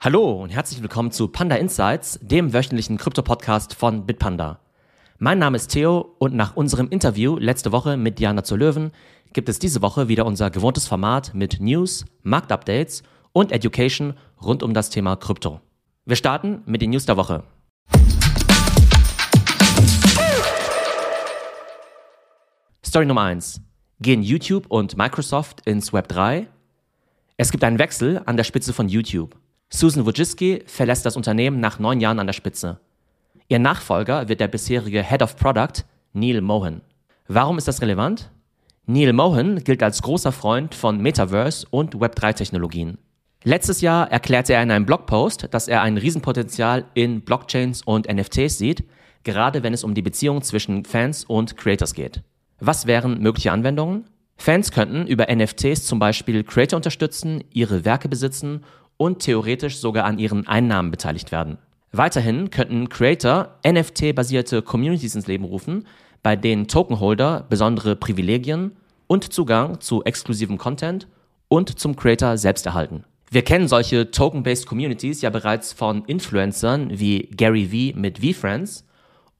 Hallo und herzlich willkommen zu Panda Insights, dem wöchentlichen Krypto-Podcast von Bitpanda. Mein Name ist Theo und nach unserem Interview letzte Woche mit Diana zur Löwen gibt es diese Woche wieder unser gewohntes Format mit News, Marktupdates und Education rund um das Thema Krypto. Wir starten mit den News der Woche. Story Nummer 1. Gehen YouTube und Microsoft ins Web 3? Es gibt einen Wechsel an der Spitze von YouTube. Susan Wojcicki verlässt das Unternehmen nach neun Jahren an der Spitze. Ihr Nachfolger wird der bisherige Head of Product, Neil Mohan. Warum ist das relevant? Neil Mohan gilt als großer Freund von Metaverse und Web3-Technologien. Letztes Jahr erklärte er in einem Blogpost, dass er ein Riesenpotenzial in Blockchains und NFTs sieht, gerade wenn es um die Beziehung zwischen Fans und Creators geht. Was wären mögliche Anwendungen? Fans könnten über NFTs zum Beispiel Creator unterstützen, ihre Werke besitzen und theoretisch sogar an ihren Einnahmen beteiligt werden. Weiterhin könnten Creator NFT-basierte Communities ins Leben rufen, bei denen Tokenholder besondere Privilegien und Zugang zu exklusivem Content und zum Creator selbst erhalten. Wir kennen solche Token-based Communities ja bereits von Influencern wie Gary Vee mit VFriends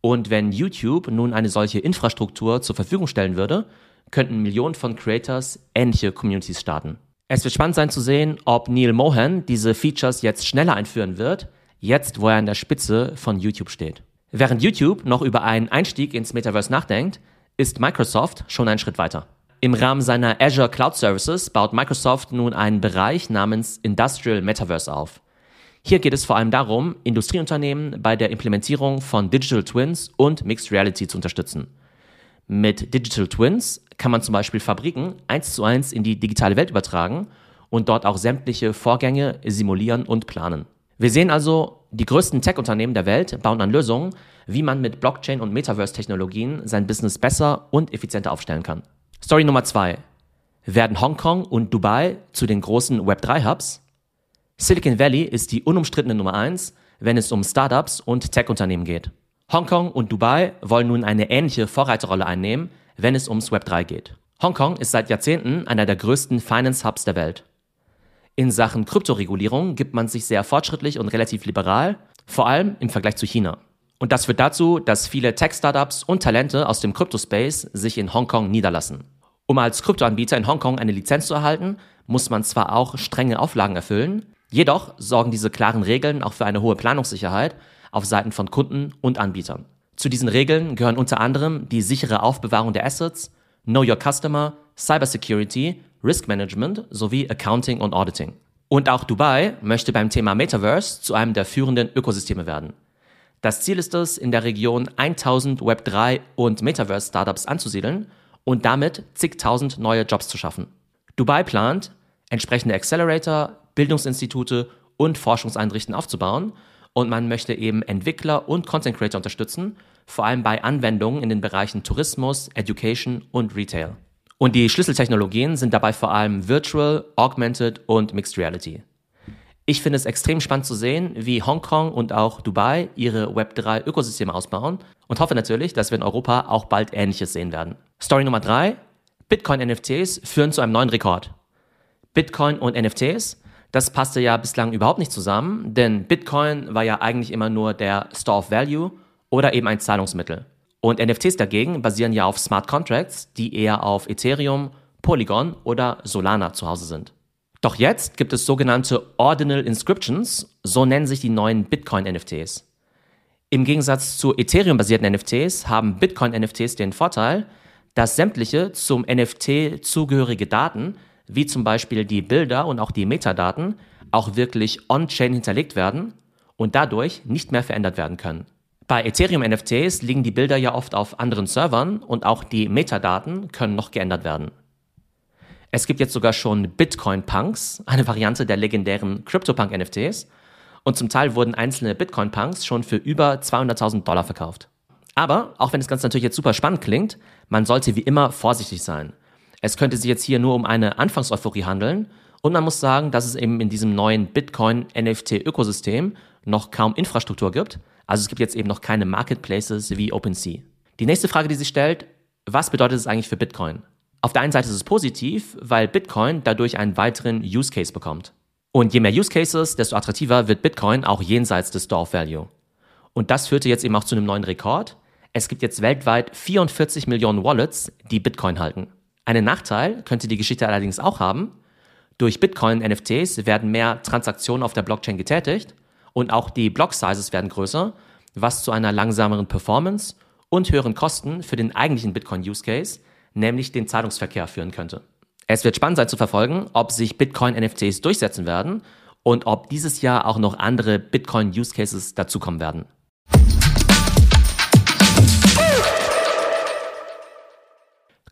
und wenn YouTube nun eine solche Infrastruktur zur Verfügung stellen würde, könnten Millionen von Creators ähnliche Communities starten. Es wird spannend sein zu sehen, ob Neil Mohan diese Features jetzt schneller einführen wird, jetzt wo er an der Spitze von YouTube steht. Während YouTube noch über einen Einstieg ins Metaverse nachdenkt, ist Microsoft schon einen Schritt weiter. Im Rahmen seiner Azure Cloud Services baut Microsoft nun einen Bereich namens Industrial Metaverse auf. Hier geht es vor allem darum, Industrieunternehmen bei der Implementierung von Digital Twins und Mixed Reality zu unterstützen. Mit Digital Twins kann man zum Beispiel Fabriken eins zu eins in die digitale Welt übertragen und dort auch sämtliche Vorgänge simulieren und planen. Wir sehen also, die größten Tech-Unternehmen der Welt bauen an Lösungen, wie man mit Blockchain und Metaverse-Technologien sein Business besser und effizienter aufstellen kann. Story Nummer zwei: Werden Hongkong und Dubai zu den großen Web3-Hubs? Silicon Valley ist die unumstrittene Nummer eins, wenn es um Startups und Tech-Unternehmen geht. Hongkong und Dubai wollen nun eine ähnliche Vorreiterrolle einnehmen, wenn es ums Web 3 geht. Hongkong ist seit Jahrzehnten einer der größten Finance-Hubs der Welt. In Sachen Kryptoregulierung gibt man sich sehr fortschrittlich und relativ liberal, vor allem im Vergleich zu China. Und das führt dazu, dass viele Tech-Startups und Talente aus dem Kryptospace sich in Hongkong niederlassen. Um als Kryptoanbieter in Hongkong eine Lizenz zu erhalten, muss man zwar auch strenge Auflagen erfüllen, Jedoch sorgen diese klaren Regeln auch für eine hohe Planungssicherheit auf Seiten von Kunden und Anbietern. Zu diesen Regeln gehören unter anderem die sichere Aufbewahrung der Assets, Know Your Customer, Cybersecurity, Risk Management sowie Accounting und Auditing. Und auch Dubai möchte beim Thema Metaverse zu einem der führenden Ökosysteme werden. Das Ziel ist es, in der Region 1000 Web3 und Metaverse-Startups anzusiedeln und damit zigtausend neue Jobs zu schaffen. Dubai plant, entsprechende Accelerator, Bildungsinstitute und Forschungseinrichtungen aufzubauen. Und man möchte eben Entwickler und Content Creator unterstützen, vor allem bei Anwendungen in den Bereichen Tourismus, Education und Retail. Und die Schlüsseltechnologien sind dabei vor allem Virtual, Augmented und Mixed Reality. Ich finde es extrem spannend zu sehen, wie Hongkong und auch Dubai ihre Web3-Ökosysteme ausbauen und hoffe natürlich, dass wir in Europa auch bald Ähnliches sehen werden. Story Nummer drei: Bitcoin-NFTs führen zu einem neuen Rekord. Bitcoin und NFTs das passte ja bislang überhaupt nicht zusammen, denn Bitcoin war ja eigentlich immer nur der Store of Value oder eben ein Zahlungsmittel. Und NFTs dagegen basieren ja auf Smart Contracts, die eher auf Ethereum, Polygon oder Solana zu Hause sind. Doch jetzt gibt es sogenannte Ordinal Inscriptions, so nennen sich die neuen Bitcoin-NFTs. Im Gegensatz zu Ethereum-basierten NFTs haben Bitcoin-NFTs den Vorteil, dass sämtliche zum NFT zugehörige Daten wie zum Beispiel die Bilder und auch die Metadaten, auch wirklich on-chain hinterlegt werden und dadurch nicht mehr verändert werden können. Bei Ethereum NFTs liegen die Bilder ja oft auf anderen Servern und auch die Metadaten können noch geändert werden. Es gibt jetzt sogar schon Bitcoin Punks, eine Variante der legendären CryptoPunk NFTs, und zum Teil wurden einzelne Bitcoin Punks schon für über 200.000 Dollar verkauft. Aber, auch wenn das Ganze natürlich jetzt super spannend klingt, man sollte wie immer vorsichtig sein. Es könnte sich jetzt hier nur um eine Anfangseuphorie handeln und man muss sagen, dass es eben in diesem neuen Bitcoin-NFT-Ökosystem noch kaum Infrastruktur gibt. Also es gibt jetzt eben noch keine Marketplaces wie OpenSea. Die nächste Frage, die sich stellt, was bedeutet es eigentlich für Bitcoin? Auf der einen Seite ist es positiv, weil Bitcoin dadurch einen weiteren Use Case bekommt. Und je mehr Use Cases, desto attraktiver wird Bitcoin auch jenseits des of Value. Und das führte jetzt eben auch zu einem neuen Rekord. Es gibt jetzt weltweit 44 Millionen Wallets, die Bitcoin halten. Einen Nachteil könnte die Geschichte allerdings auch haben. Durch Bitcoin-NFTs werden mehr Transaktionen auf der Blockchain getätigt und auch die Block-Sizes werden größer, was zu einer langsameren Performance und höheren Kosten für den eigentlichen Bitcoin-Use-Case, nämlich den Zahlungsverkehr führen könnte. Es wird spannend sein zu verfolgen, ob sich Bitcoin-NFTs durchsetzen werden und ob dieses Jahr auch noch andere Bitcoin-Use-Cases dazukommen werden.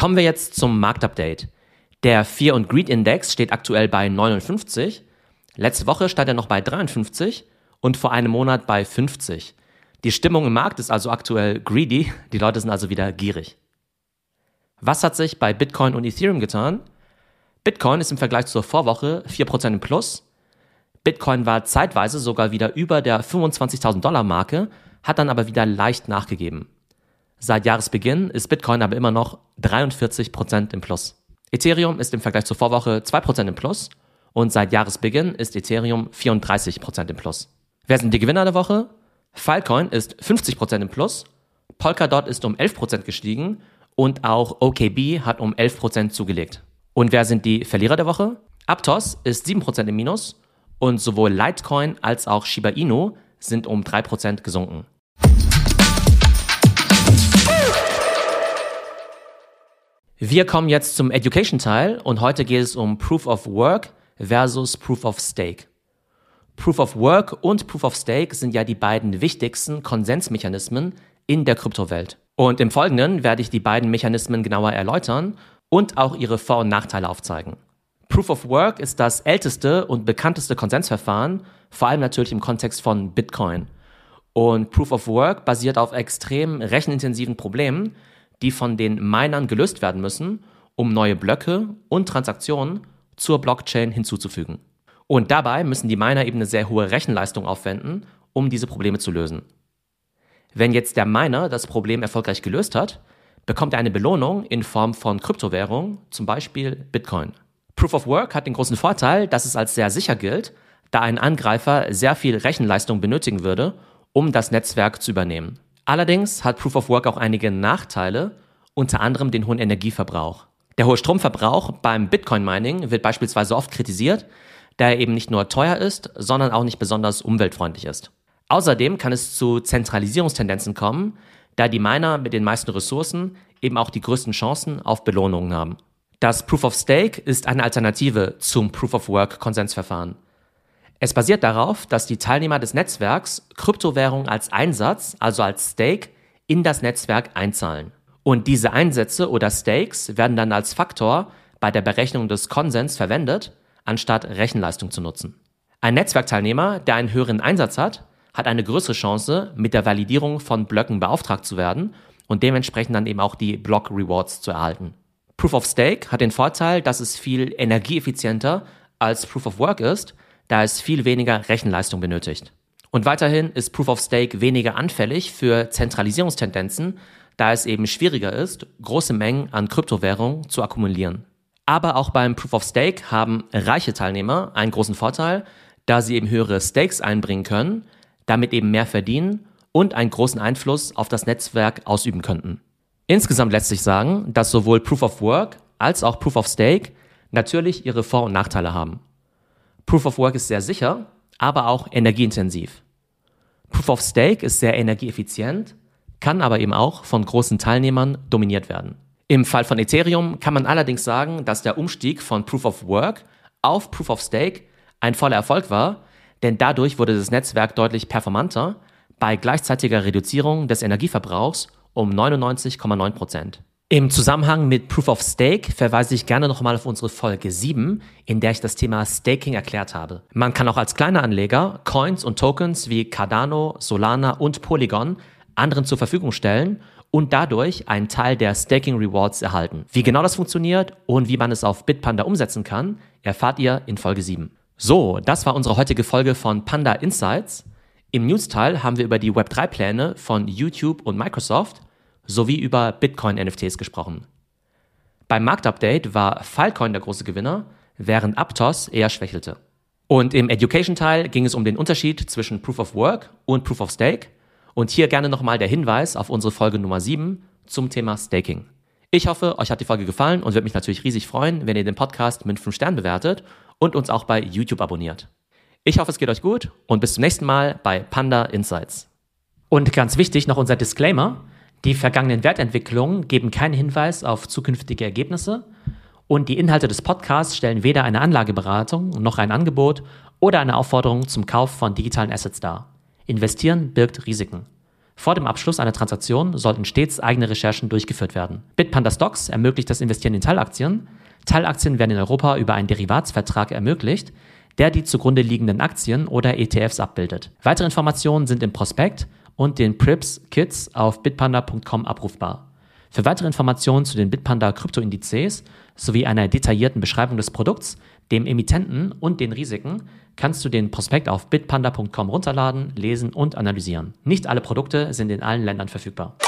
Kommen wir jetzt zum Marktupdate. Der Fear und Greed Index steht aktuell bei 59. Letzte Woche stand er noch bei 53 und vor einem Monat bei 50. Die Stimmung im Markt ist also aktuell greedy, die Leute sind also wieder gierig. Was hat sich bei Bitcoin und Ethereum getan? Bitcoin ist im Vergleich zur Vorwoche 4% im Plus. Bitcoin war zeitweise sogar wieder über der 25.000 Dollar Marke, hat dann aber wieder leicht nachgegeben. Seit Jahresbeginn ist Bitcoin aber immer noch 43% im Plus. Ethereum ist im Vergleich zur Vorwoche 2% im Plus und seit Jahresbeginn ist Ethereum 34% im Plus. Wer sind die Gewinner der Woche? Filecoin ist 50% im Plus, Polkadot ist um 11% gestiegen und auch OKB hat um 11% zugelegt. Und wer sind die Verlierer der Woche? Aptos ist 7% im Minus und sowohl Litecoin als auch Shiba Inu sind um 3% gesunken. Wir kommen jetzt zum Education-Teil und heute geht es um Proof of Work versus Proof of Stake. Proof of Work und Proof of Stake sind ja die beiden wichtigsten Konsensmechanismen in der Kryptowelt. Und im Folgenden werde ich die beiden Mechanismen genauer erläutern und auch ihre Vor- und Nachteile aufzeigen. Proof of Work ist das älteste und bekannteste Konsensverfahren, vor allem natürlich im Kontext von Bitcoin. Und Proof of Work basiert auf extrem rechenintensiven Problemen, die von den Minern gelöst werden müssen, um neue Blöcke und Transaktionen zur Blockchain hinzuzufügen. Und dabei müssen die Miner eben eine sehr hohe Rechenleistung aufwenden, um diese Probleme zu lösen. Wenn jetzt der Miner das Problem erfolgreich gelöst hat, bekommt er eine Belohnung in Form von Kryptowährung, zum Beispiel Bitcoin. Proof of Work hat den großen Vorteil, dass es als sehr sicher gilt, da ein Angreifer sehr viel Rechenleistung benötigen würde, um das Netzwerk zu übernehmen. Allerdings hat Proof of Work auch einige Nachteile, unter anderem den hohen Energieverbrauch. Der hohe Stromverbrauch beim Bitcoin-Mining wird beispielsweise oft kritisiert, da er eben nicht nur teuer ist, sondern auch nicht besonders umweltfreundlich ist. Außerdem kann es zu Zentralisierungstendenzen kommen, da die Miner mit den meisten Ressourcen eben auch die größten Chancen auf Belohnungen haben. Das Proof of Stake ist eine Alternative zum Proof of Work Konsensverfahren. Es basiert darauf, dass die Teilnehmer des Netzwerks Kryptowährung als Einsatz, also als Stake, in das Netzwerk einzahlen. Und diese Einsätze oder Stakes werden dann als Faktor bei der Berechnung des Konsens verwendet, anstatt Rechenleistung zu nutzen. Ein Netzwerkteilnehmer, der einen höheren Einsatz hat, hat eine größere Chance, mit der Validierung von Blöcken beauftragt zu werden und dementsprechend dann eben auch die Block Rewards zu erhalten. Proof of Stake hat den Vorteil, dass es viel energieeffizienter als Proof of Work ist, da es viel weniger Rechenleistung benötigt. Und weiterhin ist Proof of Stake weniger anfällig für Zentralisierungstendenzen, da es eben schwieriger ist, große Mengen an Kryptowährungen zu akkumulieren. Aber auch beim Proof of Stake haben reiche Teilnehmer einen großen Vorteil, da sie eben höhere Stakes einbringen können, damit eben mehr verdienen und einen großen Einfluss auf das Netzwerk ausüben könnten. Insgesamt lässt sich sagen, dass sowohl Proof of Work als auch Proof of Stake natürlich ihre Vor- und Nachteile haben. Proof of Work ist sehr sicher, aber auch energieintensiv. Proof of Stake ist sehr energieeffizient, kann aber eben auch von großen Teilnehmern dominiert werden. Im Fall von Ethereum kann man allerdings sagen, dass der Umstieg von Proof of Work auf Proof of Stake ein voller Erfolg war, denn dadurch wurde das Netzwerk deutlich performanter bei gleichzeitiger Reduzierung des Energieverbrauchs um 99,9 Prozent. Im Zusammenhang mit Proof of Stake verweise ich gerne nochmal auf unsere Folge 7, in der ich das Thema Staking erklärt habe. Man kann auch als kleiner Anleger Coins und Tokens wie Cardano, Solana und Polygon anderen zur Verfügung stellen und dadurch einen Teil der Staking Rewards erhalten. Wie genau das funktioniert und wie man es auf Bitpanda umsetzen kann, erfahrt ihr in Folge 7. So, das war unsere heutige Folge von Panda Insights. Im News-Teil haben wir über die Web3-Pläne von YouTube und Microsoft sowie über Bitcoin-NFTs gesprochen. Beim Marktupdate war Filecoin der große Gewinner, während Aptos eher schwächelte. Und im Education-Teil ging es um den Unterschied zwischen Proof of Work und Proof of Stake. Und hier gerne nochmal der Hinweis auf unsere Folge Nummer 7 zum Thema Staking. Ich hoffe, euch hat die Folge gefallen und würde mich natürlich riesig freuen, wenn ihr den Podcast mit 5 Sternen bewertet und uns auch bei YouTube abonniert. Ich hoffe, es geht euch gut und bis zum nächsten Mal bei Panda Insights. Und ganz wichtig noch unser Disclaimer. Die vergangenen Wertentwicklungen geben keinen Hinweis auf zukünftige Ergebnisse und die Inhalte des Podcasts stellen weder eine Anlageberatung noch ein Angebot oder eine Aufforderung zum Kauf von digitalen Assets dar. Investieren birgt Risiken. Vor dem Abschluss einer Transaktion sollten stets eigene Recherchen durchgeführt werden. Bitpanda Stocks ermöglicht das Investieren in Teilaktien. Teilaktien werden in Europa über einen Derivatsvertrag ermöglicht, der die zugrunde liegenden Aktien oder ETFs abbildet. Weitere Informationen sind im Prospekt und den Prips Kits auf bitpanda.com abrufbar. Für weitere Informationen zu den Bitpanda Kryptoindizes sowie einer detaillierten Beschreibung des Produkts, dem Emittenten und den Risiken kannst du den Prospekt auf bitpanda.com runterladen, lesen und analysieren. Nicht alle Produkte sind in allen Ländern verfügbar.